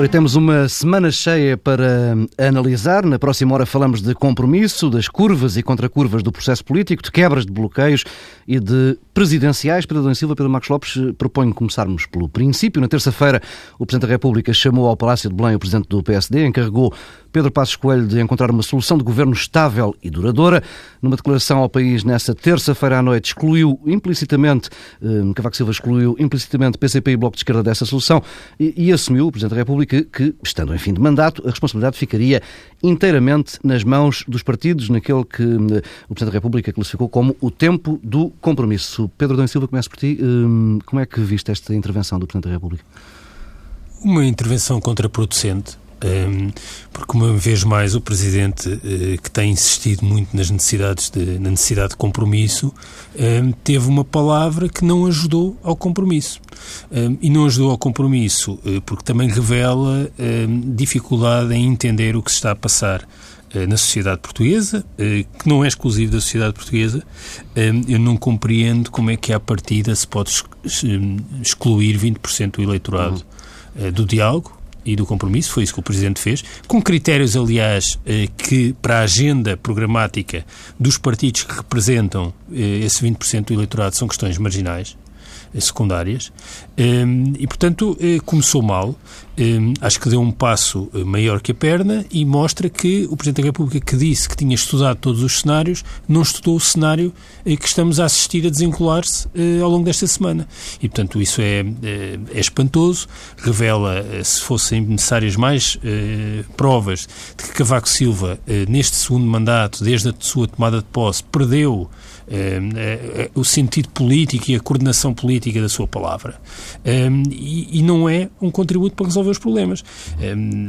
Ora, temos uma semana cheia para analisar. Na próxima hora falamos de compromisso, das curvas e contracurvas do processo político, de quebras de bloqueios e de presidenciais. Pedro Adão Silva, Pedro Marcos Lopes, proponho começarmos pelo princípio. Na terça-feira, o Presidente da República chamou ao Palácio de Belém o Presidente do PSD, encarregou Pedro Passos Coelho de encontrar uma solução de governo estável e duradoura. Numa declaração ao país nessa terça-feira à noite, excluiu implicitamente, eh, Cavaco Silva excluiu implicitamente PCP e Bloco de Esquerda dessa solução e, e assumiu, o Presidente da República, que, estando em fim de mandato, a responsabilidade ficaria inteiramente nas mãos dos partidos, naquele que eh, o Presidente da República classificou como o tempo do compromisso. Pedro Dom Silva, começo por ti. Eh, como é que viste esta intervenção do Presidente da República? Uma intervenção contraproducente porque uma vez mais o Presidente, eh, que tem insistido muito nas necessidades de, na necessidade de compromisso, teve uma palavra que não ajudou ao compromisso. E não ajudou ao compromisso eh, porque também revela dificuldade em entender o que se está a passar eh, na sociedade portuguesa, que não é exclusivo da sociedade portuguesa, eu não compreendo como é que à partida se pode excluir 20% do eleitorado uhum. do diálogo, e do compromisso, foi isso que o Presidente fez, com critérios, aliás, eh, que para a agenda programática dos partidos que representam eh, esse 20% do eleitorado são questões marginais, secundárias, e, portanto, começou mal. Acho que deu um passo maior que a perna e mostra que o Presidente da República, que disse que tinha estudado todos os cenários, não estudou o cenário que estamos a assistir a desenrolar-se ao longo desta semana. E, portanto, isso é, é espantoso, revela, se fossem necessárias mais provas de que Cavaco Silva, neste segundo mandato, desde a sua tomada de posse, perdeu o sentido político e a coordenação política da sua palavra. Um, e, não é um contributo para resolver os problemas. Um,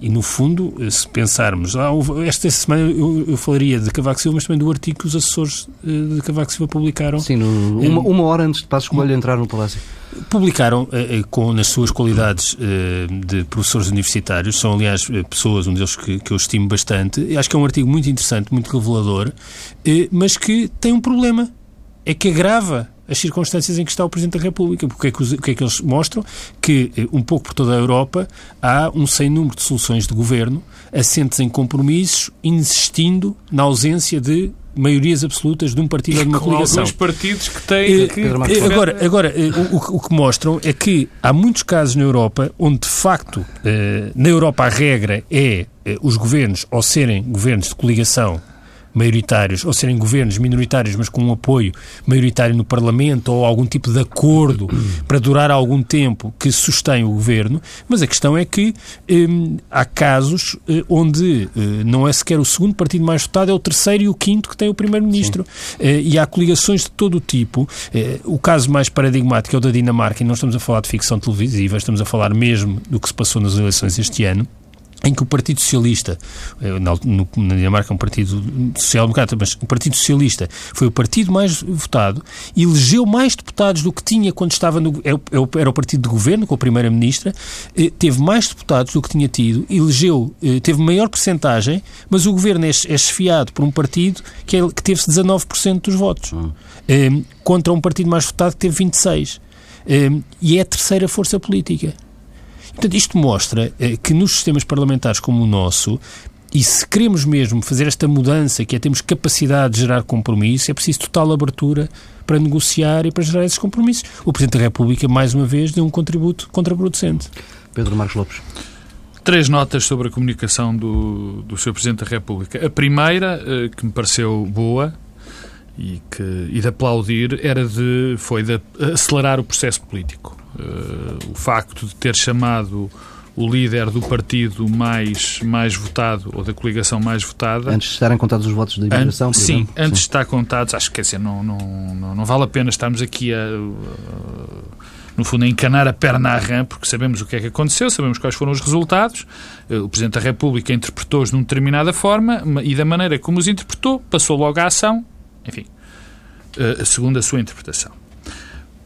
e, no fundo, se pensarmos, ah, esta semana eu, falaria de Cavaco Silva, mas também do artigo que os assessores eh, de Cavaco Silva publicaram. Sim, no, uma, uma, hora antes de Passos Coelho entrar no Palácio. Publicaram, eh, eh, com, nas suas qualidades de professores universitários, são aliás pessoas, um deles que, que eu estimo bastante, acho que é um artigo muito interessante, muito revelador, mas que tem um problema, é que agrava as circunstâncias em que está o Presidente da República. Porque é que, o que é que eles mostram? Que, eh, um pouco por toda a Europa, há um sem número de soluções de governo assentes em compromissos, insistindo na ausência de maiorias absolutas de um partido ou de uma com coligação. alguns partidos que têm... Eh, que, eh, agora, agora o, o, que mostram é que há muitos casos na Europa onde, de facto, na Europa a regra é os governos ou serem governos de coligação maioritários ou serem governos minoritários, mas com um apoio maioritário no Parlamento ou algum tipo de acordo para durar algum tempo que sustém o governo. Mas a questão é que hum, há casos eh, onde eh, não é sequer o segundo partido mais votado, é o terceiro e o quinto que tem o primeiro-ministro. Eh, e há coligações de todo o tipo. o caso mais paradigmático é o da Dinamarca, e não estamos a falar de ficção televisiva, estamos a falar mesmo do que se passou nas eleições este ano em que o Partido Socialista, eh, na, Dinamarca é um partido social-democrata, mas o Partido Socialista foi o partido mais votado elegeu mais deputados do que tinha quando estava no... Era, era o partido de governo, com a Primeira-Ministra, eh, teve mais deputados do que tinha tido, elegeu, eh, teve maior percentagem, mas o governo é, é esfiado por um partido que, é, que teve 19% dos votos, hum. contra um partido mais votado que teve 26%. E é a terceira força política. Portanto, isto mostra eh, que nos sistemas parlamentares como o nosso, e se queremos mesmo fazer esta mudança, que é termos capacidade de gerar compromisso, é preciso total abertura para negociar e para gerar esses compromissos. O Presidente da República, mais uma vez, deu um contributo contraproducente. Pedro Marcos Lopes. Três notas sobre a comunicação do, do Sr. Presidente da República. A primeira, eh, que me pareceu boa e, que, e de aplaudir, era de, foi de acelerar o processo político. Uh, o facto de ter chamado o líder do partido mais, mais votado, ou da coligação mais votada. Antes de estarem contados os votos de imigração, Sim, exemplo? antes sim. de estar contados, acho que quer dizer, não, não, não, não vale a pena estarmos aqui a. Uh, no fundo, a encanar a perna à rã, porque sabemos o que é que aconteceu, sabemos quais foram os resultados. Eh, o Presidente da República interpretou-os de uma determinada forma e, da maneira como os interpretou, passou logo à ação, enfim, segundo a sua interpretação.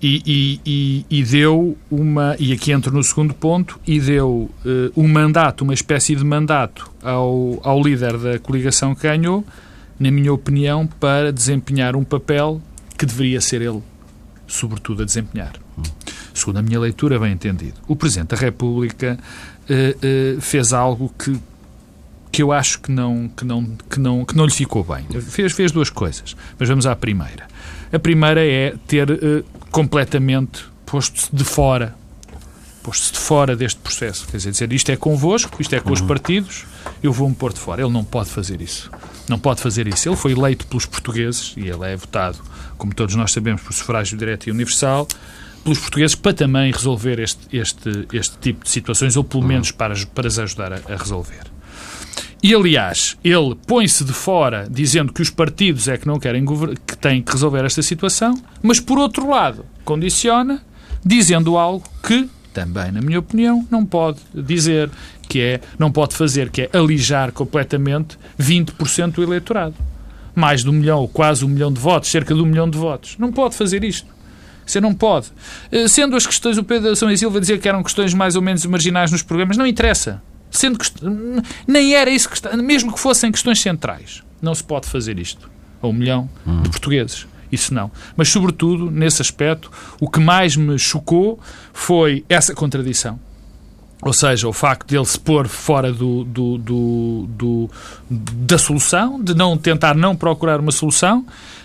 E, e, e, deu uma, e aqui entro no segundo ponto, e deu uh, um mandato, uma espécie de mandato ao, ao líder da coligação que ganhou, na minha opinião, para desempenhar um papel que deveria ser ele, sobretudo, a desempenhar. segundo a minha leitura, bem entendido. O Presidente da República eh, eh, fez algo que, que eu acho que não, que, não, que, não, que não lhe ficou bem. Fez, fez duas coisas, mas vamos à primeira. A primeira é ter eh, completamente posto-se de fora posto-se de fora deste processo. Quer dizer, isto é convosco, isto é com os uhum. partidos, eu vou-me pôr de fora. Ele não pode fazer isso. Não pode fazer isso. Ele foi eleito pelos portugueses, e ele é votado, como todos nós sabemos, por sufrágio direto e universal, pelos portugueses para também resolver este, este, este tipo de situações, ou pelo uhum. menos para, para as ajudar a, a resolver. E, aliás, ele põe-se de fora dizendo que os partidos é que não querem que têm que resolver esta situação, mas, por outro lado, condiciona dizendo algo que também, na minha opinião, não pode dizer que é, não pode fazer, que é alijar completamente 20% do eleitorado. Mais de um milhão, quase um milhão de votos, cerca de um milhão de votos. Não pode fazer isto. Você não pode. Eh, sendo as questões, o Pedro São Silva dizia que eram questões mais ou menos marginais nos programas, não interessa. Sendo que, nem era isso que mesmo que fossem questões centrais. Não se pode fazer isto a um milhão hum. de portugueses isso não. Mas, sobretudo, nesse aspecto, o que mais me chocou foi essa contradição. Ou seja, o facto de ele se pôr fora do, do, do, do da solução, de não tentar não procurar uma solução,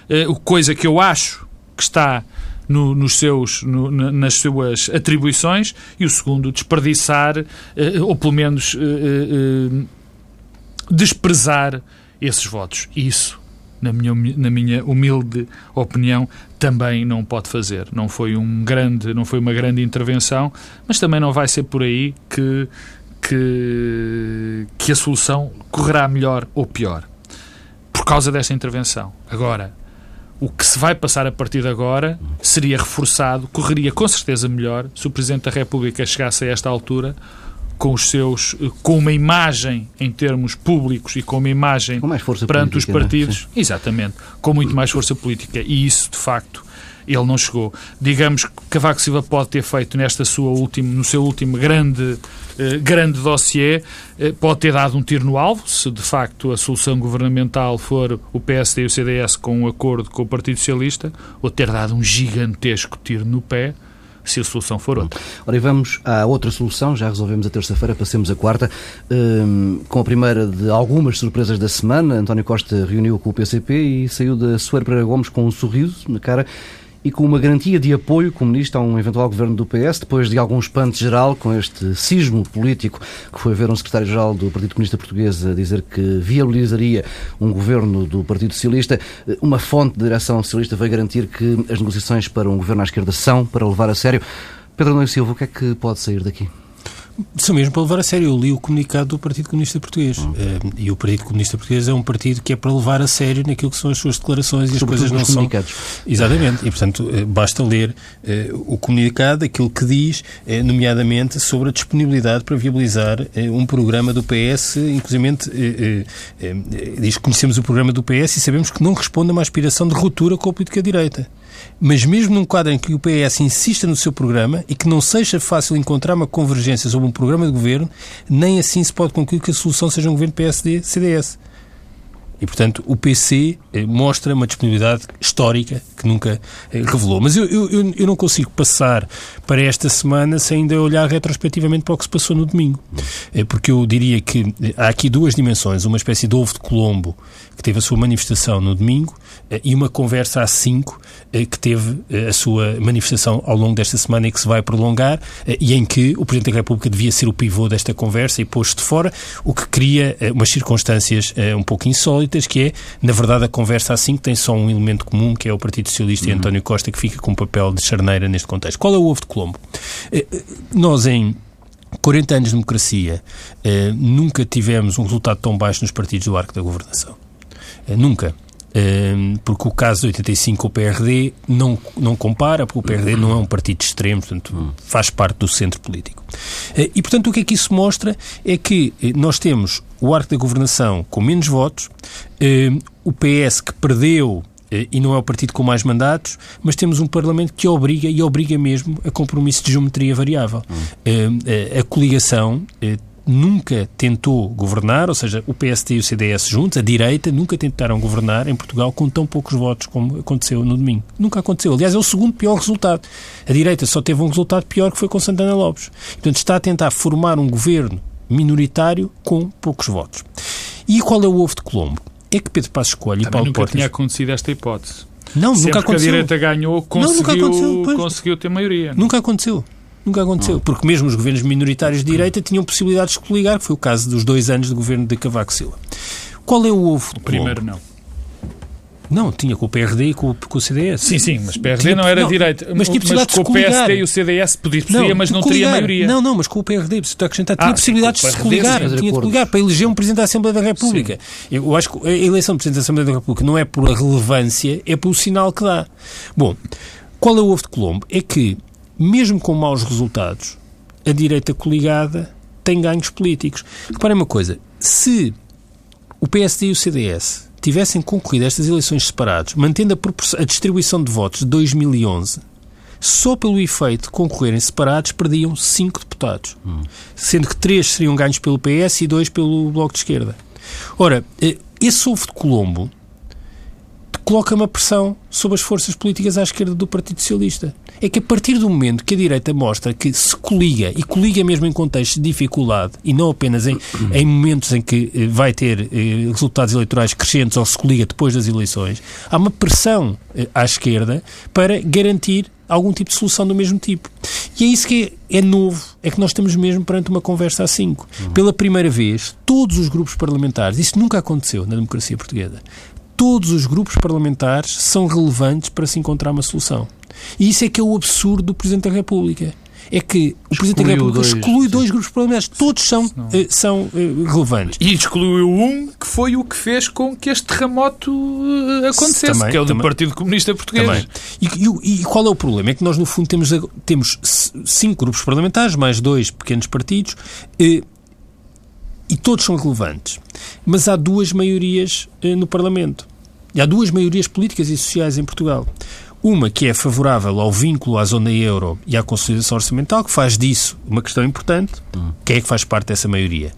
eh, coisa que eu acho que está no, nos seus, no, nas suas atribuições, e o segundo, desperdiçar, eh, ou pelo menos eh, desprezar esses votos. Isso na minha, na minha humilde opinião, também não pode fazer. Não foi, um grande, não foi uma grande intervenção, mas também não vai ser por aí que, que, que a solução correrá melhor ou pior por causa desta intervenção. Agora, o que se vai passar a partir de agora seria reforçado, correria com certeza melhor se o Presidente da República chegasse a esta altura com os seus com uma imagem em termos públicos e com uma imagem com perante política, os é? partidos, é? exatamente, com muito mais força política e isso de facto ele não chegou. Digamos que Cavaco Silva pode ter feito nesta sua última, no seu último grande grande dossiê, eh, pode ter dado um tiro no alvo, se de facto a solução governamental for o PSD e o CDS com um acordo com o Partido Socialista, ou ter dado um gigantesco tiro no pé, se a solução for outra. Ora, e vamos à outra solução, já resolvemos a terça-feira, passemos a quarta, um, com a primeira de algumas surpresas da semana. António Costa reuniu com o PCP e saiu da Soeiro Pereira Gomes com um sorriso na cara e com uma garantia de apoio comunista a um eventual governo do PS, depois de algum espanto geral com este sismo político que foi ver um secretário-geral do Partido Comunista Português a dizer que viabilizaria um governo do Partido Socialista. Uma fonte de direção socialista veio garantir que as negociações para um governo à esquerda são para levar a sério. Pedro Nunes Silva, o que é que pode sair daqui? São mesmo para levar a sério. Eu li o comunicado do Partido Comunista Português. Uhum. Uh, e o Partido Comunista Português é um partido que é para levar a sério naquilo que são as suas declarações e as coisas não são. Exatamente. E, portanto, uh, basta ler uh, o comunicado, aquilo que diz, nomeadamente sobre a disponibilidade para viabilizar um programa do PS, inclusive diz que conhecemos o programa do PS e sabemos que não responde a uma aspiração de ruptura com a política direita. Mas mesmo num quadro em que o PS insista no seu programa e que não seja fácil encontrar uma convergência sobre um programa de governo, nem assim se pode concluir que a solução seja um governo PSD-CDS. E, portanto, o PC eh, mostra uma disponibilidade histórica que nunca eh, revelou. Mas eu, eu, eu não consigo passar para esta semana sem ainda olhar retrospectivamente para o que se passou no domingo. Eh, porque eu diria que há aqui duas dimensões. Uma espécie de ovo de Colombo, que teve a sua manifestação no domingo, e uma conversa às cinco, que teve a sua manifestação ao longo desta semana e que se vai prolongar, e em que o Presidente da República devia ser o pivô desta conversa e posto de fora, o que cria umas circunstâncias um pouco insólitas que é, na verdade, a conversa assim que tem só um elemento comum, que é o Partido Socialista uhum. e António Costa, que fica com o papel de charneira neste contexto. Qual é o ovo de Colombo? Eh, eh, nós, em 40 anos de democracia, eh, nunca tivemos um resultado tão baixo nos partidos do arco da governação. Nunca porque o caso de 85 o PRD não, não compara, porque o PRD não é um partido extremo, portanto hum. faz parte do centro político. E, portanto, o que é que isso mostra é que nós temos o arco da governação com menos votos, o PS que perdeu e não é o partido com mais mandatos, mas temos um Parlamento que obriga, e obriga mesmo, a compromisso de geometria variável. Hum. A coligação nunca tentou governar, ou seja, o PSD e o CDS juntos, a direita, nunca tentaram governar em Portugal com tão poucos votos como aconteceu no domingo. Nunca aconteceu. Aliás, é o segundo pior resultado. A direita só teve um resultado pior que foi com Santana Lopes. Portanto, está a tentar formar um governo minoritário com poucos votos. E qual é o ovo de Colombo? É que Pedro Passos Coelho e Paulo nunca Portas... tinha acontecido esta hipótese. Não, Sempre nunca aconteceu. a direita ganhou, conseguiu, nunca aconteceu, conseguiu ter maioria. Nunca aconteceu. Nunca aconteceu. Porque mesmo os governos minoritários de direita tinham possibilidades de coligar, que foi o caso dos dois anos de governo de Cavaco Silva. Qual é o ovo de O primeiro não. Não, tinha com o PRD e com, o- com o CDS. Sim, sim, mas PSD Tinha- não era não, direita. mas tinha possibilidade com de o se PSD e o CDS podia, podia mas não teria coligar. maioria. Não, não, mas com o PRD, preciso acrescentar, tinha Ah, possibilidades sim, de com se PRD, coligar, sim, tinha de coligar para eleger um Presidente da Assembleia da República. Eu acho que a eleição de Presidente da Assembleia da República não é por a relevância, é pelo sinal que dá. Bom, qual é o ovo de Colombo? É que, mesmo com maus resultados, a direita coligada tem ganhos políticos. Reparem uma coisa, se o PSD e o CDS tivessem concorrido a estas eleições separados, mantendo a, a distribuição de votos de 2011, só pelo efeito de concorrerem separados perdiam cinco deputados, sendo que três seriam ganhos pelo PS e dois pelo Bloco de Esquerda. Ora, eh, esse ovo de Colombo coloca uma pressão sobre as forças políticas à esquerda do Partido Socialista. É que a partir do momento que a direita mostra que se coliga, e coliga mesmo em contextos de dificuldade, e não apenas em, em momentos em que eh, vai ter eh, resultados eleitorais crescentes ou se coliga depois das eleições, há uma pressão eh, à esquerda para garantir algum tipo de solução do mesmo tipo. E é isso que é, é novo, é que nós estamos mesmo perante uma conversa a cinco. Pela primeira vez, todos os grupos parlamentares, isso nunca aconteceu na democracia portuguesa, todos os grupos parlamentares são relevantes para se encontrar uma solução. E isso é que é o absurdo do Presidente da República. É que o Presidente da República dois, exclui sim. dois grupos parlamentares. Todos são, eh, são eh, relevantes. E excluiu um que foi o que fez com que este terremoto eh, acontecesse, Também, que é o do também. Partido Comunista Português. Também. E, e e qual é o problema? É que nós, no fundo, temos, temos cinco grupos parlamentares, mais dois pequenos partidos, e todos são relevantes. Mas há duas maiorias no Parlamento. E há duas maiorias políticas e sociais em Portugal. Uma que é favorável ao vínculo à zona euro e à consolidação orçamental, que faz disso uma questão importante. Quem é que faz parte dessa maioria?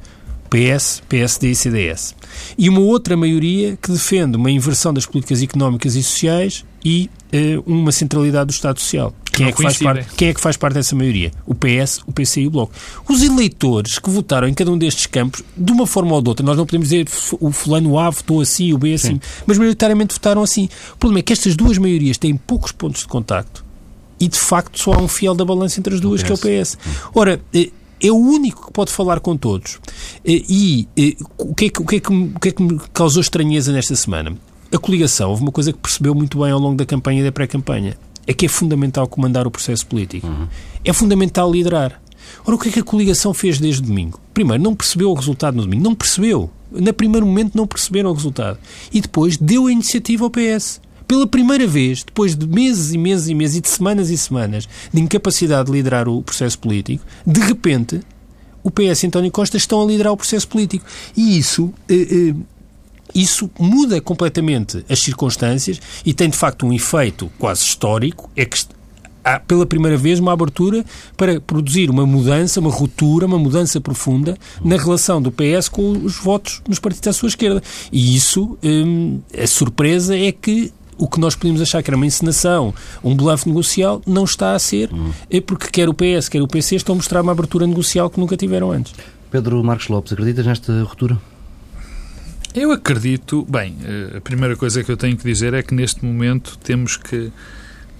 PS, PSD e CDS. E uma outra maioria que defende uma inversão das políticas económicas e sociais e eh, uma centralidade do Estado Social. Quem é, que faz parte, quem é que faz parte dessa maioria? O PS, o PC e o Bloco. Os eleitores que votaram em cada um destes campos, de uma forma ou de outra, nós não podemos dizer o fulano A votou assim, o B assim, mas maioritariamente votaram assim. O problema é que estas duas maiorias têm poucos pontos de contacto e, de facto, só há um fiel da balança entre as duas, que é o PS. Ora, eh, é o único que pode falar com todos. Eh, E eh, o que, é que, o, que é que, o que é que me causou estranheza nesta semana? A coligação, houve uma coisa que percebeu muito bem ao longo da campanha e da pré-campanha. É que é fundamental comandar o processo político. É fundamental liderar. Ora, o que é que a coligação fez desde domingo? Primeiro, não percebeu o resultado no domingo. Não percebeu. No primeiro momento não perceberam o resultado. E depois deu a iniciativa ao PS. Pela primeira vez, depois de meses e meses e meses e de semanas e semanas de incapacidade de liderar o processo político, de repente o PS e António Costa estão a liderar o processo político. E isso, eh, eh, isso muda completamente as circunstâncias e tem de facto um efeito quase histórico. É que há pela primeira vez uma abertura para produzir uma mudança, uma ruptura, uma mudança profunda na relação do PS com os votos nos partidos à sua esquerda. E isso, hum, a surpresa é que o que nós podíamos achar que era uma encenação, um bluff negocial, não está a ser, é porque quer o PS, quer o PC estão a mostrar uma abertura negocial que nunca tiveram antes. Pedro Marcos Lopes, acreditas nesta ruptura? Eu acredito, bem, eh, a primeira coisa que eu tenho que dizer é que neste momento temos que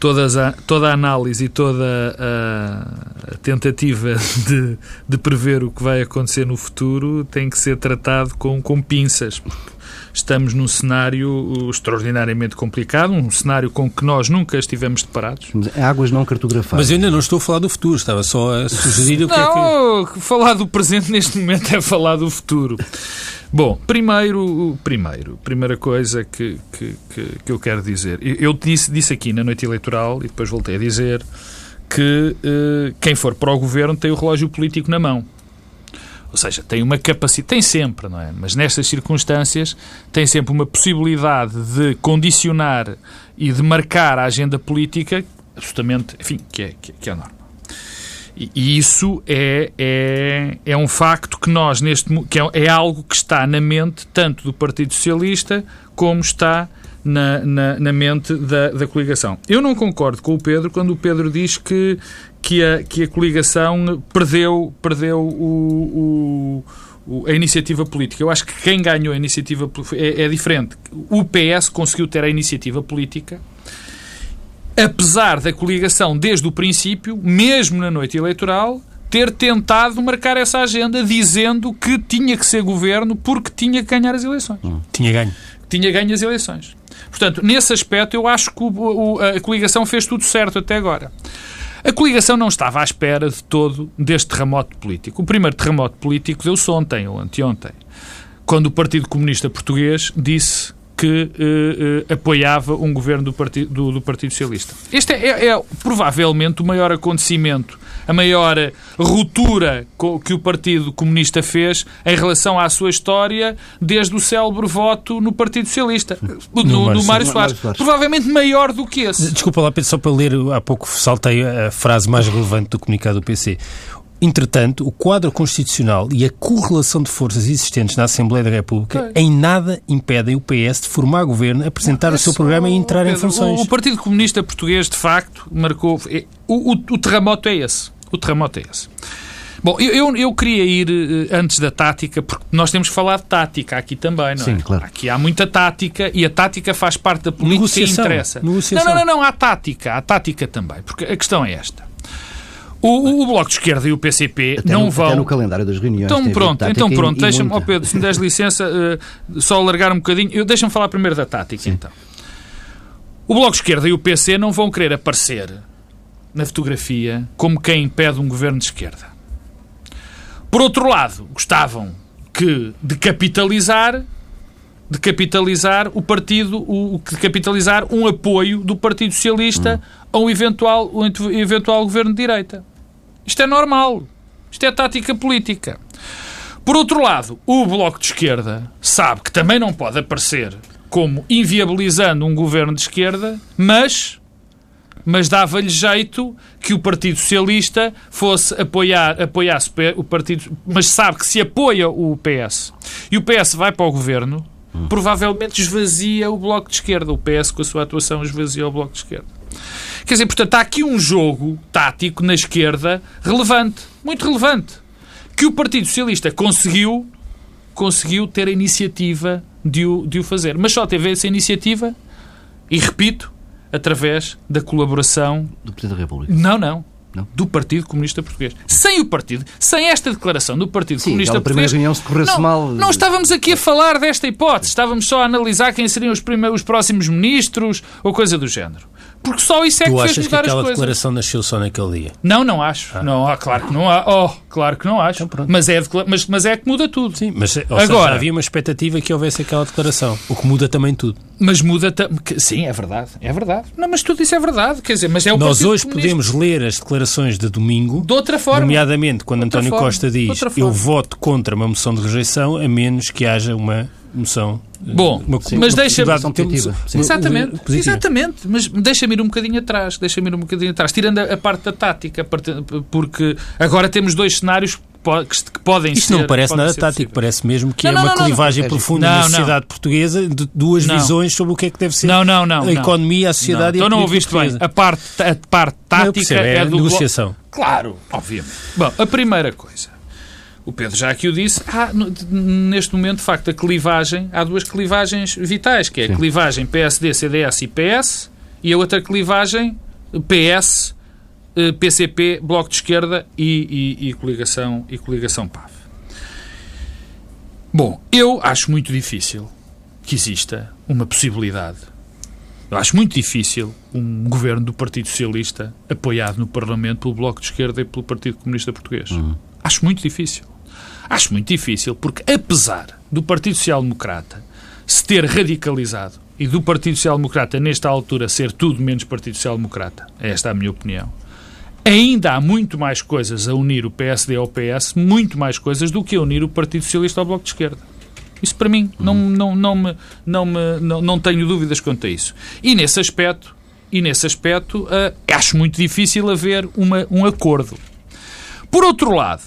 todas a, toda a análise e toda a, a tentativa de, de prever o que vai acontecer no futuro tem que ser tratado com, com pinças, estamos num cenário extraordinariamente complicado, um cenário com que nós nunca estivemos deparados. Mas é Águas não cartografadas. Mas eu ainda não estou a falar do futuro, estava só a sugerir o que é que... Não, falar do presente neste momento é falar do futuro. Bom, primeiro, primeiro, primeira coisa que, que, que, eu quero dizer. Eu disse, disse aqui na noite eleitoral e depois voltei a dizer que eh, quem for para o governo tem o relógio político na mão. Ou seja, tem uma capacidade, tem sempre, não é? Mas nestas circunstâncias tem sempre uma possibilidade de condicionar e de marcar a agenda política absolutamente, enfim, que é, que, é normal. E isso é, é, é um facto que nós, neste que é, é algo que está na mente tanto do Partido Socialista como está na, na, na, mente da, da coligação. Eu não concordo com o Pedro quando o Pedro diz que, que, a, que a coligação perdeu, perdeu o, o, a iniciativa política. Eu acho que quem ganhou a iniciativa é, é diferente. O PS conseguiu ter a iniciativa política apesar da coligação desde o princípio, mesmo na noite eleitoral, ter tentado marcar essa agenda dizendo que tinha que ser governo porque tinha que ganhar as eleições. Hum. Tinha ganho. Tinha ganho as eleições. Portanto, nesse aspecto, eu acho que o, o, a coligação fez tudo certo até agora. A coligação não estava à espera de todo deste terremoto político. O primeiro terremoto político deu-se ontem ou anteontem, quando o Partido Comunista Português disse que eh, eh, apoiava um governo do Partido, do, do partido Socialista. Este é, é, é, provavelmente o maior acontecimento, a maior ruptura que o Partido Comunista fez em relação à sua história desde o célebre voto no Partido Socialista, no, no, Mário. Soares. Provavelmente maior do que esse. Desculpa lá, Pedro, só para ler, há pouco saltei a frase mais relevante do comunicado do PC. Entretanto, o quadro constitucional e a correlação de forças existentes na Assembleia da República em nada impedem o PS de formar governo, apresentar o seu programa e entrar em funções. O, Partido Comunista Português, de facto, marcou. É, o, o, o terremoto é esse. O terremoto é esse. Bom, eu, eu, eu, queria ir eh, antes da tática, porque nós temos que falar de tática aqui também, não Sim, é? Claro. Aqui há muita tática e a tática faz parte da política Negociação. e interessa. Negociação. Não, não, não, não, há tática, há tática também, porque a questão é esta. O, o, Bloco de Esquerda e o PCP até não no, vão. Até no calendário das reuniões. Então pronto, então pronto, deixa-me, oh Pedro, se me des licença, uh, só alargar um bocadinho. Deixa-me falar primeiro da tática, Sim. então. O Bloco de Esquerda e o PC não vão querer aparecer na fotografia como quem pede um governo de esquerda. Por outro lado, gostavam que de capitalizar de capitalizar o partido, o, de capitalizar um apoio do Partido Socialista hum. a um eventual, um eventual governo de direita. Isto é normal. Isto é tática política. Por outro lado, o Bloco de Esquerda sabe que também não pode aparecer como inviabilizando um governo de esquerda, mas mas dava-lhe jeito que o Partido Socialista fosse apoiar apoiasse o partido, mas sabe que se apoia o PS e o PS vai para o governo, hum. provavelmente esvazia o Bloco de Esquerda. O PS, com a sua atuação, esvazia o Bloco de Esquerda. Quer dizer, portanto, há aqui um jogo tático na esquerda relevante, muito relevante, que o Partido Socialista conseguiu, conseguiu ter a iniciativa de o, de o fazer. Mas só teve essa iniciativa, e repito, através da colaboração... Do Presidente da República. Não, não. Não. do Partido Comunista Português. Sem o partido, sem esta declaração do Partido Sim, Comunista Português, reunião se não, mal. não estávamos aqui a falar desta hipótese, estávamos só a analisar quem seriam os, primeiros, os próximos ministros ou coisa do género. Porque só isso é tu que fez mudar que aquela as coisas. declaração nasceu só naquele dia? Não, não acho. Ah. Não, ah, claro que não há. Oh, claro que não acho. Então, mas, é, mas, mas é que muda tudo. Sim, mas Agora, seja, havia uma expectativa que houvesse aquela declaração, o que muda também tudo. Mas muda Sim, é verdade. É verdade. Não, mas tudo isso é verdade. Quer dizer, mas é o Nós hoje podemos ler as declarações de domingo. De outra forma. Nomeadamente quando António forma. Costa diz eu voto contra uma moção de rejeição a menos que haja uma moção. Bom, uma, sim, mas deixa-me. Exatamente, exatamente. Mas deixa-me ir um bocadinho atrás. Deixa-me ir um bocadinho atrás. Tirando a, a parte da tática, porque agora temos dois cenários que podem Isto ser. não parece nada tático, parece mesmo que não, é não, uma não, clivagem não, profunda não, na sociedade portuguesa de duas visões sobre o que é que deve ser não, não, não, a economia, a sociedade não. e a Então não ouviste bem. A parte, a parte tática percebo, é, é do. negociação. Claro, obviamente. Bom, a primeira coisa. O Pedro já aqui o disse, há, neste momento, de facto, a clivagem, há duas clivagens vitais, que é a clivagem PSD, CDS e PS, e a outra clivagem PS, eh, PCP, Bloco de Esquerda e, e, e, coligação, e coligação PAV. Bom, eu acho muito difícil que exista uma possibilidade. Eu acho muito difícil um governo do Partido Socialista apoiado no Parlamento pelo Bloco de Esquerda e pelo Partido Comunista Português. Uhum. Acho muito difícil. Acho muito difícil porque, apesar do Partido Social Democrata se ter radicalizado e do Partido Social Democrata, nesta altura, ser tudo menos Partido Social Democrata, esta é a minha opinião, ainda há muito mais coisas a unir o PSD ao PS, muito mais coisas do que a unir o Partido Socialista ao Bloco de Esquerda. Isso para mim, não, não, não, me, não, me, não, não tenho dúvidas quanto a isso. E nesse aspecto, e nesse aspecto uh, acho muito difícil haver uma, um acordo. Por outro lado,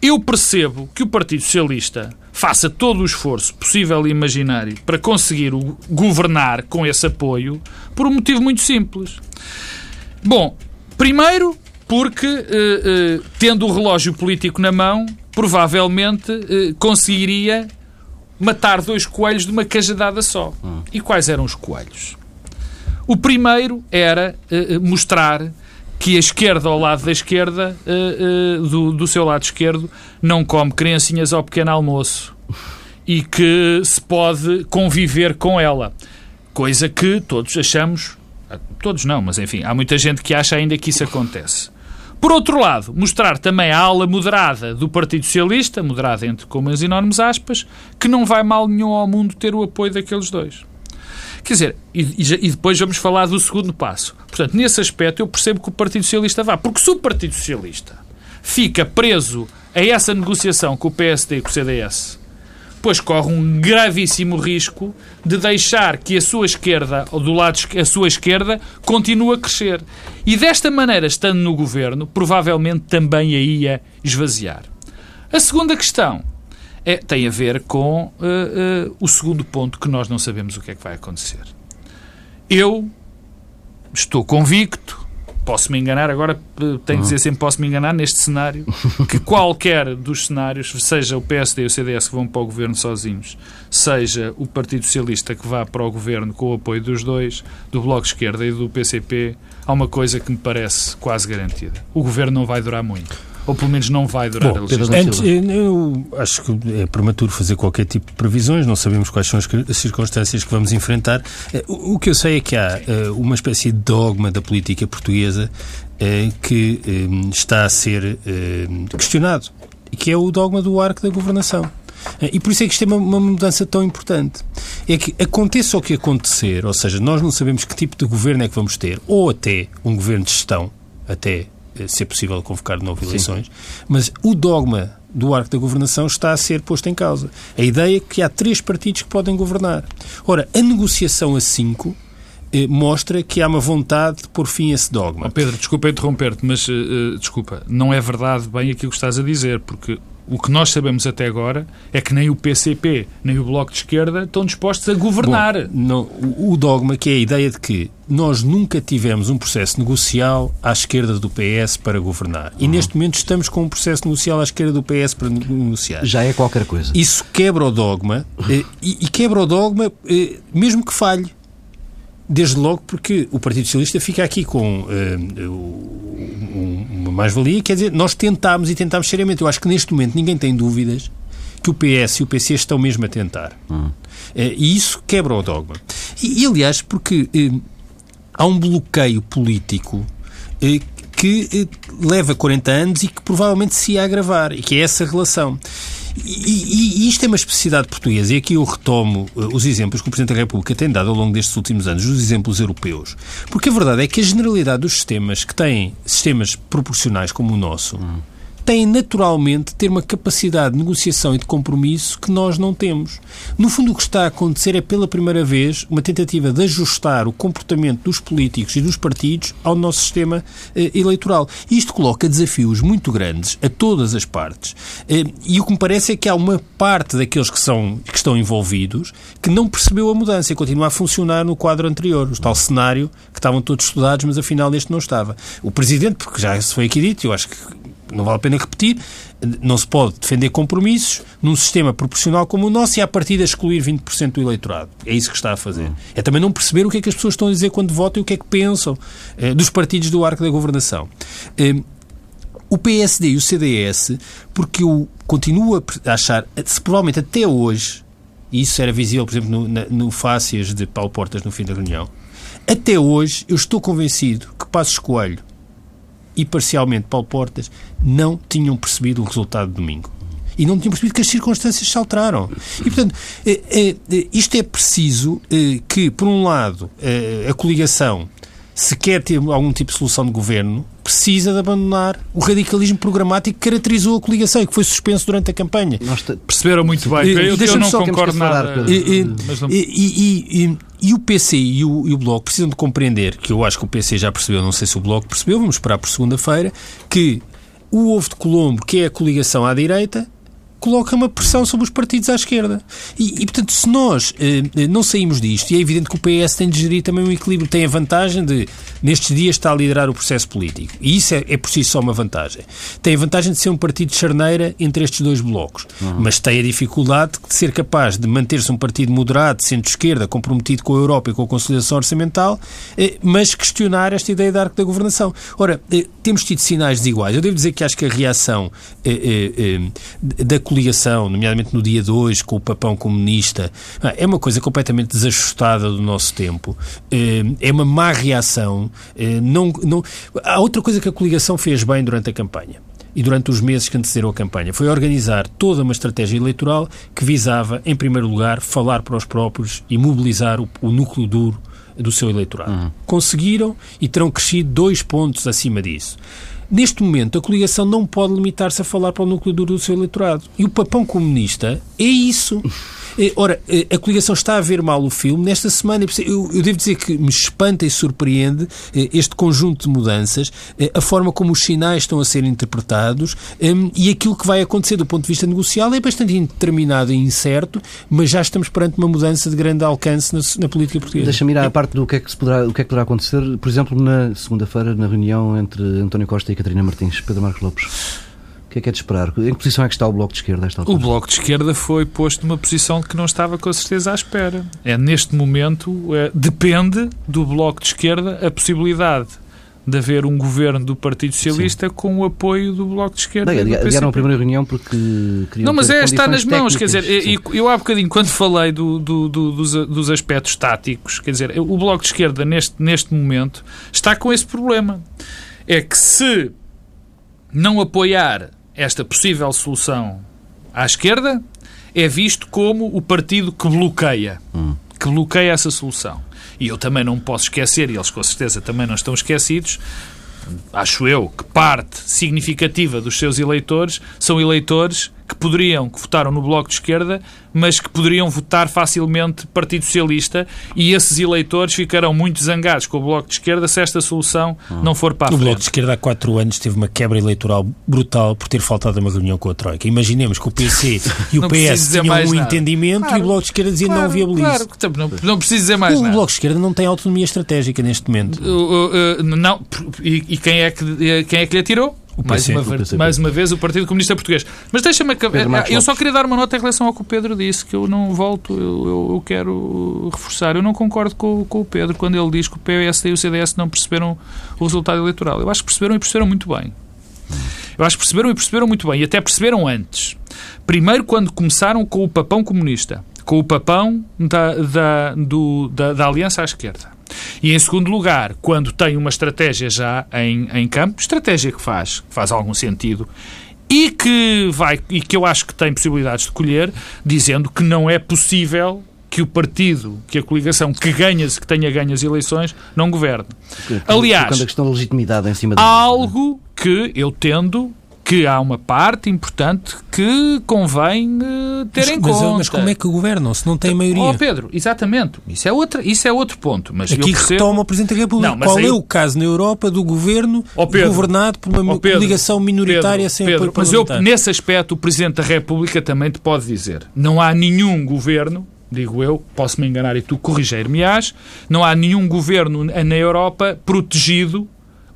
eu percebo que o Partido Socialista faça todo o esforço possível e imaginário para conseguir governar com esse apoio por um motivo muito simples. Bom, primeiro porque, eh, eh, tendo o relógio político na mão, provavelmente eh, conseguiria matar dois coelhos de uma cajadada só. Hum. E quais eram os coelhos? O primeiro era mostrar que a esquerda ao lado da esquerda, uh, uh, do, do seu lado esquerdo, não come criancinhas ao pequeno almoço e que se pode conviver com ela. Coisa que todos achamos, todos não, mas enfim, há muita gente que acha ainda que isso acontece. Por outro lado, mostrar também a ala moderada do Partido Socialista, moderada entre com umas enormes aspas, que não vai mal nenhum ao mundo ter o apoio daqueles dois. Quer dizer, e, e, depois vamos falar do segundo passo. Portanto, nesse aspecto eu percebo que o Partido Socialista vá. Porque se o Partido Socialista fica preso a essa negociação com o PSD e com o CDS, pois corre um gravíssimo risco de deixar que a sua esquerda, ou do lado a sua esquerda, continue a crescer. E desta maneira, estando no governo, provavelmente também a ia esvaziar. A segunda questão é, tem a ver com uh, uh, o segundo ponto que nós não sabemos o que é que vai acontecer. Eu estou convicto, posso me enganar, agora eh, tenho que dizer sempre posso me enganar neste cenário, que qualquer dos cenários, seja o PSD e o CDS que vão para o governo sozinhos, seja o Partido Socialista que vá para o governo com o apoio dos dois, do Bloco de Esquerda e do PCP, há uma coisa que me parece quase garantida. O governo não vai durar muito ou pelo menos não vai durar Bom, a legislatura? Antes, eu acho que é prematuro fazer qualquer tipo de previsões, não sabemos quais são as circunstâncias que vamos enfrentar. Eh, o que eu sei é que há eh, uma espécie de dogma da política portuguesa eh, que está a ser questionado, que é o dogma do arco da governação. E por isso é que isto é uma, uma, mudança tão importante. É que aconteça o que acontecer, ou seja, nós não sabemos que tipo de governo é que vamos ter, ou até um governo de gestão, até eh, ser possível convocar de novo eleições, Sim. mas o dogma do arco da governação está a ser posto em causa. A ideia é que há três partidos que podem governar. Ora, a negociação a cinco eh, mostra que há uma vontade de pôr fim a esse dogma. Oh Pedro, desculpa interromper-te, mas uh, desculpa, não é verdade bem aquilo que estás a dizer, porque o que nós sabemos até agora é que nem o PCP nem o Bloco de Esquerda estão dispostos a governar. Bom, não, o dogma que é a ideia de que nós nunca tivemos um processo negocial à esquerda do PS para governar. E uhum. neste momento estamos com um processo negocial à esquerda do PS para negociar. Já é qualquer coisa. Isso quebra o dogma eh, e, e quebra o dogma eh, mesmo que falhe. Desde logo porque o Partido Socialista fica aqui com uh, uma mais-valia, quer dizer, nós tentámos e tentámos seriamente. Eu acho que neste momento ninguém tem dúvidas que o PS e o PC estão mesmo a tentar. Hum. Uh, e isso quebra o dogma. E, e aliás, porque uh, há um bloqueio político que leva 40 anos e que provavelmente se ia agravar, e que é essa relação. E, e, isto é uma especificidade portuguesa, e aqui eu retomo uh, os exemplos que o Presidente da República tem dado ao longo destes últimos anos, os exemplos europeus. Porque a verdade é que a generalidade dos sistemas que têm sistemas proporcionais como o nosso. Hum têm naturalmente ter uma capacidade de negociação e de compromisso que nós não temos. No fundo, o que está a acontecer é, pela primeira vez, uma tentativa de ajustar o comportamento dos políticos e dos partidos ao nosso sistema eh, eleitoral. Isto coloca desafios muito grandes a todas as partes. Eh, e o que me parece é que há uma parte daqueles que, são, que estão envolvidos que não percebeu a mudança e continua a funcionar no quadro anterior, o tal cenário que estavam todos estudados, mas afinal este não estava. O Presidente, porque já se foi aqui dito, eu acho que não vale a pena repetir, não se pode defender compromissos num sistema proporcional como o nosso e, à partida, excluir 20% do eleitorado. É isso que está a fazer. É também não perceber o que é que as pessoas estão a dizer quando votam e o que é que pensam eh, dos partidos do arco da governação. Eh, o PSD e o CDS, porque eu continuo a achar, se provavelmente até hoje, e isso era visível, por exemplo, no, na, no Fácias de Paulo Portas no fim da reunião, até hoje eu estou convencido que Passos Coelho e parcialmente Paulo Portas não tinham percebido o resultado de domingo. E não tinham percebido que as circunstâncias se alteraram. E, portanto, é, é, isto é preciso que, por um lado, a coligação, se quer ter algum tipo de solução de governo, precisa de abandonar o radicalismo programático que caracterizou a coligação e que foi suspenso durante a campanha. Perceberam muito bem. Eu, não concordo nada. E, e, e, o PC e o, e o Bloco precisam de compreender, que eu acho que o PC já percebeu, não sei se o Bloco percebeu, vamos esperar por segunda-feira, que o ovo de Colombo, que é a coligação à direita, coloca uma pressão sobre os partidos à esquerda. E, e portanto, se nós eh, não saímos disto, e é evidente que o PS tem de gerir também um equilíbrio, tem a vantagem de, nestes dias, estar a liderar o processo político. E isso é, é por si só uma vantagem. Tem a vantagem de ser um partido de charneira entre estes dois blocos. Uhum. Mas tem a dificuldade de ser capaz de manter-se um partido moderado, centro-esquerda, comprometido com a Europa e com a consolidação orçamental, eh, mas questionar esta ideia da arco da governação. Ora, eh, temos tido sinais desiguais. Eu devo dizer que acho que a reação eh, eh, eh da coligação, nomeadamente no dia 2, com o papão comunista, é uma coisa completamente desajustada do nosso tempo. Eh, é uma má reação. Eh, não, não... Há outra coisa que a coligação fez bem durante a campanha e durante os meses que antecederam a campanha foi organizar toda uma estratégia eleitoral que visava, em primeiro lugar, falar para os próprios e mobilizar o, o núcleo duro do seu eleitorado. Uhum. Conseguiram e terão crescido dois pontos acima disso. Neste momento, a coligação não pode limitar-se a falar para o núcleo duro do seu eleitorado. E o papão comunista é isso. Eh, ora, eh, a coligação está a ver mal o filme. Nesta semana, eu, eu devo dizer que me espanta e surpreende eh, este conjunto de mudanças, a forma como os sinais estão a ser interpretados ehm, e aquilo que vai acontecer do ponto de vista negocial é bastante indeterminado e incerto, mas já estamos perante uma mudança de grande alcance na, na política portuguesa. Deixa-me ir à parte do que, é que poderá, o que é que poderá acontecer, por exemplo, na segunda-feira, na reunião entre António Costa e Catarina Martins. Pedro Marcos Lopes que é que é de esperar? Em que posição é que está o Bloco de Esquerda esta altura? O Bloco de Esquerda foi posto numa posição que não estava com certeza à espera. É neste momento, é, depende do Bloco de Esquerda a possibilidade de haver um governo do Partido Socialista Sim. com o apoio do Bloco de Esquerda. Bem, adiaram a primeira reunião porque queriam Não, mas é, está nas mãos. Quer dizer, eu, eu há bocadinho, quando falei do, do, do, dos, dos aspectos táticos, quer dizer, o Bloco de Esquerda, neste, neste momento, está com esse problema. É que se não apoiar esta possível solução à esquerda é visto como o partido que bloqueia, hum. que bloqueia essa solução. E eu também não posso esquecer, e eles com certeza também não estão esquecidos, acho eu, que parte significativa dos seus eleitores são eleitores que poderiam, que votaram no Bloco de Esquerda, mas que poderiam votar facilmente Partido Socialista e esses eleitores ficarão muito zangados com o Bloco de Esquerda se esta solução hum. não for para a frente. O Bloco de Esquerda há quatro anos teve uma quebra eleitoral brutal por ter faltado a uma reunião com a Troika. Imaginemos que o PC e o PS tinham um nada. entendimento claro, e o Bloco de Esquerda dizia claro, não viabiliza. Claro, não, não preciso dizer mais o nada. O Bloco de Esquerda não tem autonomia estratégica neste momento. Uh, uh, não, e, e, quem, é que, quem é que lhe atirou? Mais, uma, mais uma vez o Partido Comunista Português. Mas deixa-me acabar. Eu só queria dar uma nota em relação ao que o Pedro disse, que eu não volto, eu, eu, eu quero reforçar. Eu não concordo com, com, o Pedro quando ele diz que o PSD e o CDS não perceberam o resultado eleitoral. Eu acho que perceberam e perceberam muito bem. Eu acho que perceberam e perceberam muito bem, e até perceberam antes. Primeiro, quando começaram com o papão comunista, com o papão da, da, do, da, da Aliança à Esquerda. E em segundo lugar, quando tem uma estratégia já em, em campo, estratégia que faz, que faz algum sentido, e que vai e que eu acho que tem possibilidades de colher, dizendo que não é possível que o partido, que a coligação que ganha, que tenha ganho as eleições, não governe. Aliás, quando a questão da legitimidade em cima algo que eu tendo que há uma parte importante que convém uh, ter mas, em mas, conta. Mas como é que governam se não tem maioria? Oh, Pedro, exatamente. Isso é, outra, isso é outro ponto. Mas Aqui percebo... retoma o Presidente da República. Não, Qual aí... é o caso na Europa do governo oh, Pedro, governado por uma oh, Pedro, ligação minoritária Pedro, sem Pedro, Mas eu, nesse aspecto, o Presidente da República também te pode dizer não há nenhum governo digo eu, posso me enganar e tu corrigir-me-ás, não há nenhum governo na Europa protegido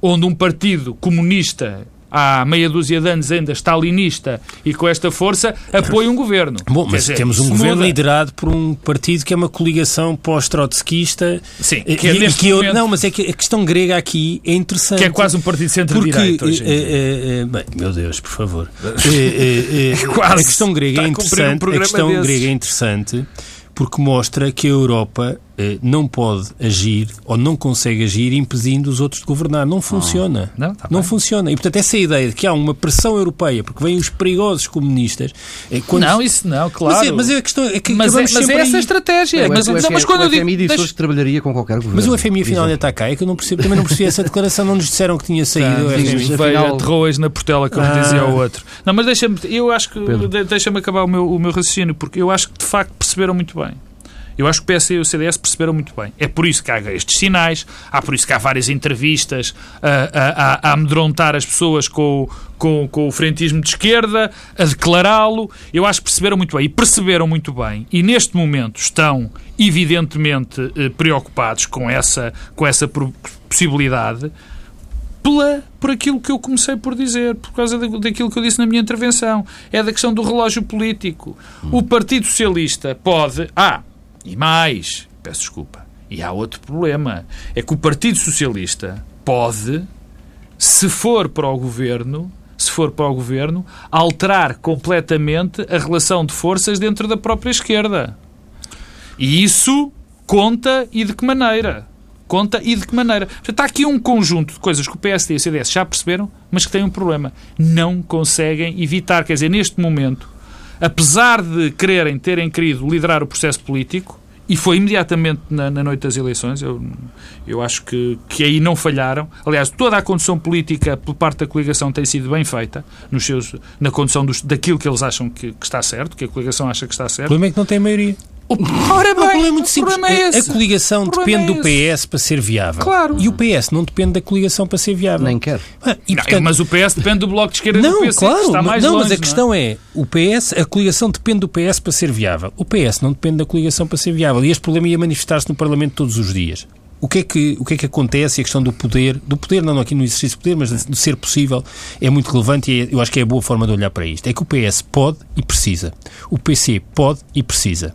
onde um partido comunista há meia dúzia de anos ainda stalinista e com esta força apoia um governo. Bom, mas dizer, temos um governo muda. liderado por um partido que é uma coligação pós-trotskista. Sim, que é e, que eu, Não, mas é que a questão grega aqui é interessante. Que é quase um partido centro-direita hoje é, é, bem, meu Deus, por favor. é, quase. A questão grega é interessante. Um a questão grega é interessante porque mostra que a Europa não pode agir ou não consegue agir impedindo os outros de governar. Não funciona. Oh, não, tá não funciona. E, portanto, essa ideia de que há uma pressão europeia, porque vêm os perigosos comunistas... Eh, quando... Não, isso não, claro. Mas é, mas é a questão é que Mas é, mas é essa a estratégia. mas, o, mas, mas quando o eu digo... FMI disse que trabalharia com qualquer governo. Mas o FMI afinal ainda está cá. É que eu não percebo, também não percebi essa declaração. Não nos disseram que tinha saído. Tá, o FMI. aterrou hoje na portela, como ah. dizia o outro. Não, mas deixa-me... Eu acho que... Deixa-me acabar o meu, o meu raciocínio, porque eu acho que, de facto, perceberam muito bem Eu acho que o PS e o CDS perceberam muito bem. É por isso que há estes sinais, há por isso que há várias entrevistas a, a, a amedrontar as pessoas com, com, com o frentismo de esquerda, a declará-lo. Eu acho que perceberam muito bem. E perceberam muito bem. E neste momento estão, evidentemente, eh, preocupados com essa, com essa possibilidade pela, por aquilo que eu comecei por dizer, por causa daquilo que eu disse na minha intervenção. É da questão do relógio político. O Partido Socialista pode. Ah, e mais, peço desculpa. E há outro problema. É que o Partido Socialista pode, se for para o governo, se for para o governo, alterar completamente a relação de forças dentro da própria esquerda. E isso conta e de que maneira? Conta e de que maneira? está aqui um conjunto de coisas que o PSD e o CDS já perceberam, mas que têm um problema. Não conseguem evitar. Quer dizer, neste momento, apesar de quererem, terem querido liderar o processo político, e foi imediatamente na, na, noite das eleições. Eu, eu acho que, que aí não falharam. Aliás, toda a condução política por parte da coligação tem sido bem feita nos seus, na condução dos, daquilo que eles acham que, que, está certo, que a coligação acha que está certo. O problema é que não tem maioria. Ora bem, o problema é muito simples. É a coligação depende é do PS para ser viável. Claro. E o PS não depende da coligação para ser viável. Nem quer. Ah, e, não, portanto... Mas o PS depende do Bloco de Esquerda não, do PC, claro, está mais não, longe, mas a questão é? é, o PS, a coligação depende do PS para ser viável. O PS não depende da coligação para ser viável. E este problema ia manifestar-se no Parlamento todos os dias. O que, é que, o que é que acontece? A questão do poder, do poder, não, não aqui no exercício de poder, mas de, de ser possível, é muito relevante e é, eu acho que é a boa forma de olhar para isto. É que o PS pode e precisa. O PC pode e precisa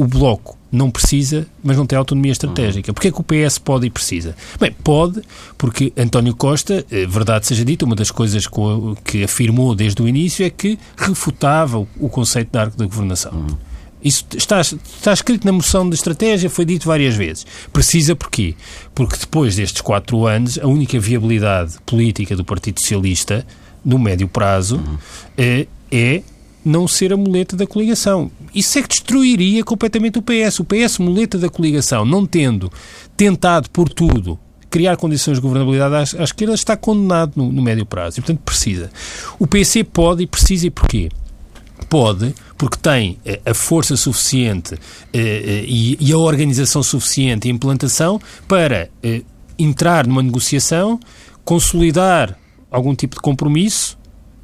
o Bloco não precisa, mas não tem autonomia estratégica. Porquê é que o PS pode e precisa? Bem, pode, porque António Costa, eh, verdade seja dita, uma das coisas que afirmou desde o início é que refutava o conceito da arco da governação. Uhum. Isso está, está escrito na moção de estratégia, foi dito várias vezes. Precisa porquê? Porque depois destes quatro anos, a única viabilidade política do Partido Socialista, no médio prazo, uhum. é, é não ser a muleta da coligação. Isso é que destruiria completamente o PS. O PS, muleta da coligação, não tendo tentado por tudo criar condições de governabilidade à, à esquerda, está condenado no, no, médio prazo. E, portanto, precisa. O PC pode e precisa e porquê? Pode, porque tem eh, a força suficiente eh, eh, e, e, a organização suficiente e a implantação para entrar numa negociação, consolidar algum tipo de compromisso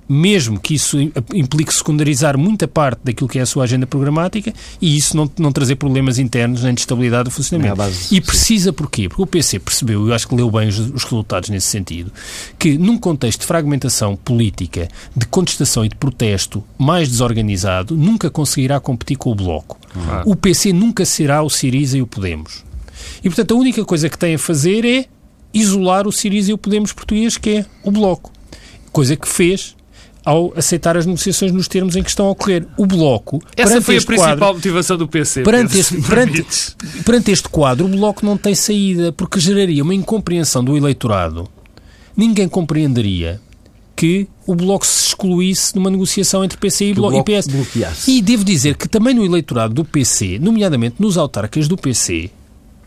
mesmo que isso implique secundarizar muita parte daquilo que é a sua agenda programática e isso não, não trazer problemas internos nem de estabilidade do funcionamento. Base, e precisa sim. porquê? Porque o PC percebeu, eu acho que leu bem os, os, resultados nesse sentido, que num contexto de fragmentação política, de contestação e de protesto mais desorganizado, nunca conseguirá competir com o Bloco. Ah. O PC nunca será o Siriza e o Podemos. E, portanto, a única coisa que tem a fazer é isolar o Siriza e o Podemos português, que é o Bloco. Coisa que fez ao aceitar as negociações nos termos em que estão a ocorrer. O Bloco. Essa foi a principal quadro, motivação do PC. Perante este, perante, perante este quadro, o Bloco não tem saída, porque geraria uma incompreensão do eleitorado. Ninguém compreenderia que o Bloco se excluísse numa negociação entre PC e, Bloco, e PS. Bloqueasse. E devo dizer que também no eleitorado do PC, nomeadamente nos autarcas do PC,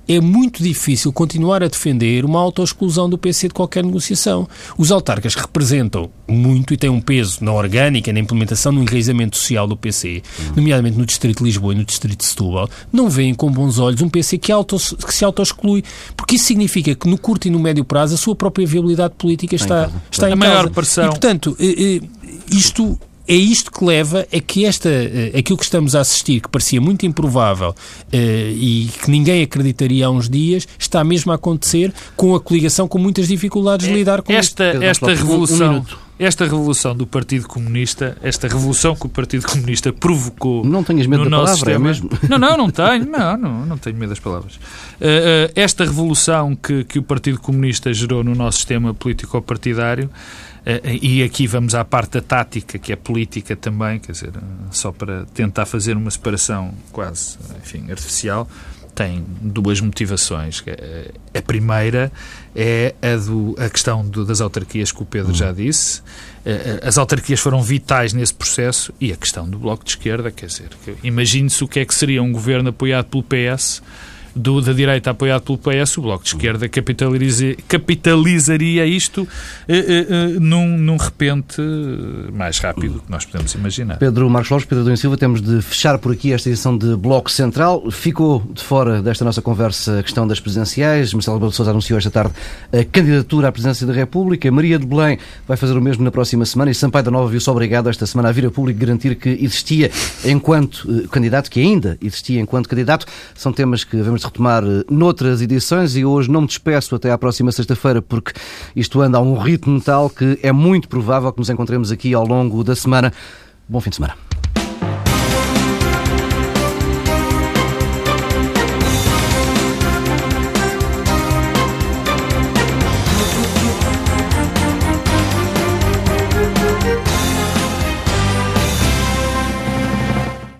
é muito difícil continuar a defender uma autoexclusão do PC de qualquer negociação. Os autarcas representam muito e têm um peso na orgânica, na implementação, no enraizamento social do PC, nomeadamente no Distrito de Lisboa e no Distrito de Setúbal, não veem com bons olhos um PC que, auto, que se autoexclui, porque isso significa que no curto e no médio prazo a sua própria viabilidade política está, está em, a maior pressão. E, portanto, eh, eh, isto é isto que leva a que esta, eh, aquilo que estamos a assistir, que parecia muito improvável uh, e que ninguém acreditaria há uns dias, está mesmo a acontecer com a coligação com muitas dificuldades de lidar com esta, isto. Esta revolução... Um esta revolução do Partido Comunista, esta revolução que o Partido Comunista provocou. Não tenhas medo da palavra, é sistema, é mesmo? Não, não, não tenho, não, não, não tenho medo das palavras. Uh, uh, esta revolução que, que o Partido Comunista gerou no nosso sistema político-partidário eh, e aqui vamos à parte da tática, que é política também, quer dizer, só para tentar fazer uma separação quase, enfim, artificial, tem duas motivações. Eh, a primeira é a, do, a questão do, das autarquias que o Pedro já disse. Eh, as autarquias foram vitais nesse processo e a questão do Bloco de Esquerda, quer dizer, imagine-se o que é que seria um governo apoiado pelo PS do, da direita apoiado pelo PS, o Bloco de Esquerda capitaliza, capitalizaria isto eh, eh, eh num, num repente mais rápido do que nós podemos imaginar. Pedro Marcos Lopes, Pedro Domingos Silva, temos de fechar por aqui esta edição de Bloco Central. Ficou de fora desta nossa conversa a questão das presidenciais. Marcelo Rebelo de Sousa anunciou esta tarde a candidatura à presidência da República. Maria de Belém vai fazer o mesmo na próxima semana e Sampaio da Nova viu-se obrigado esta semana a vir a público garantir que existia enquanto eh, candidato, que ainda existia enquanto candidato. São temas que devemos retomar eh, noutras edições e hoje não me despeço até à próxima sexta-feira porque isto anda a um ritmo tal que é muito provável que nos encontremos aqui ao longo da semana. Bom fim de semana.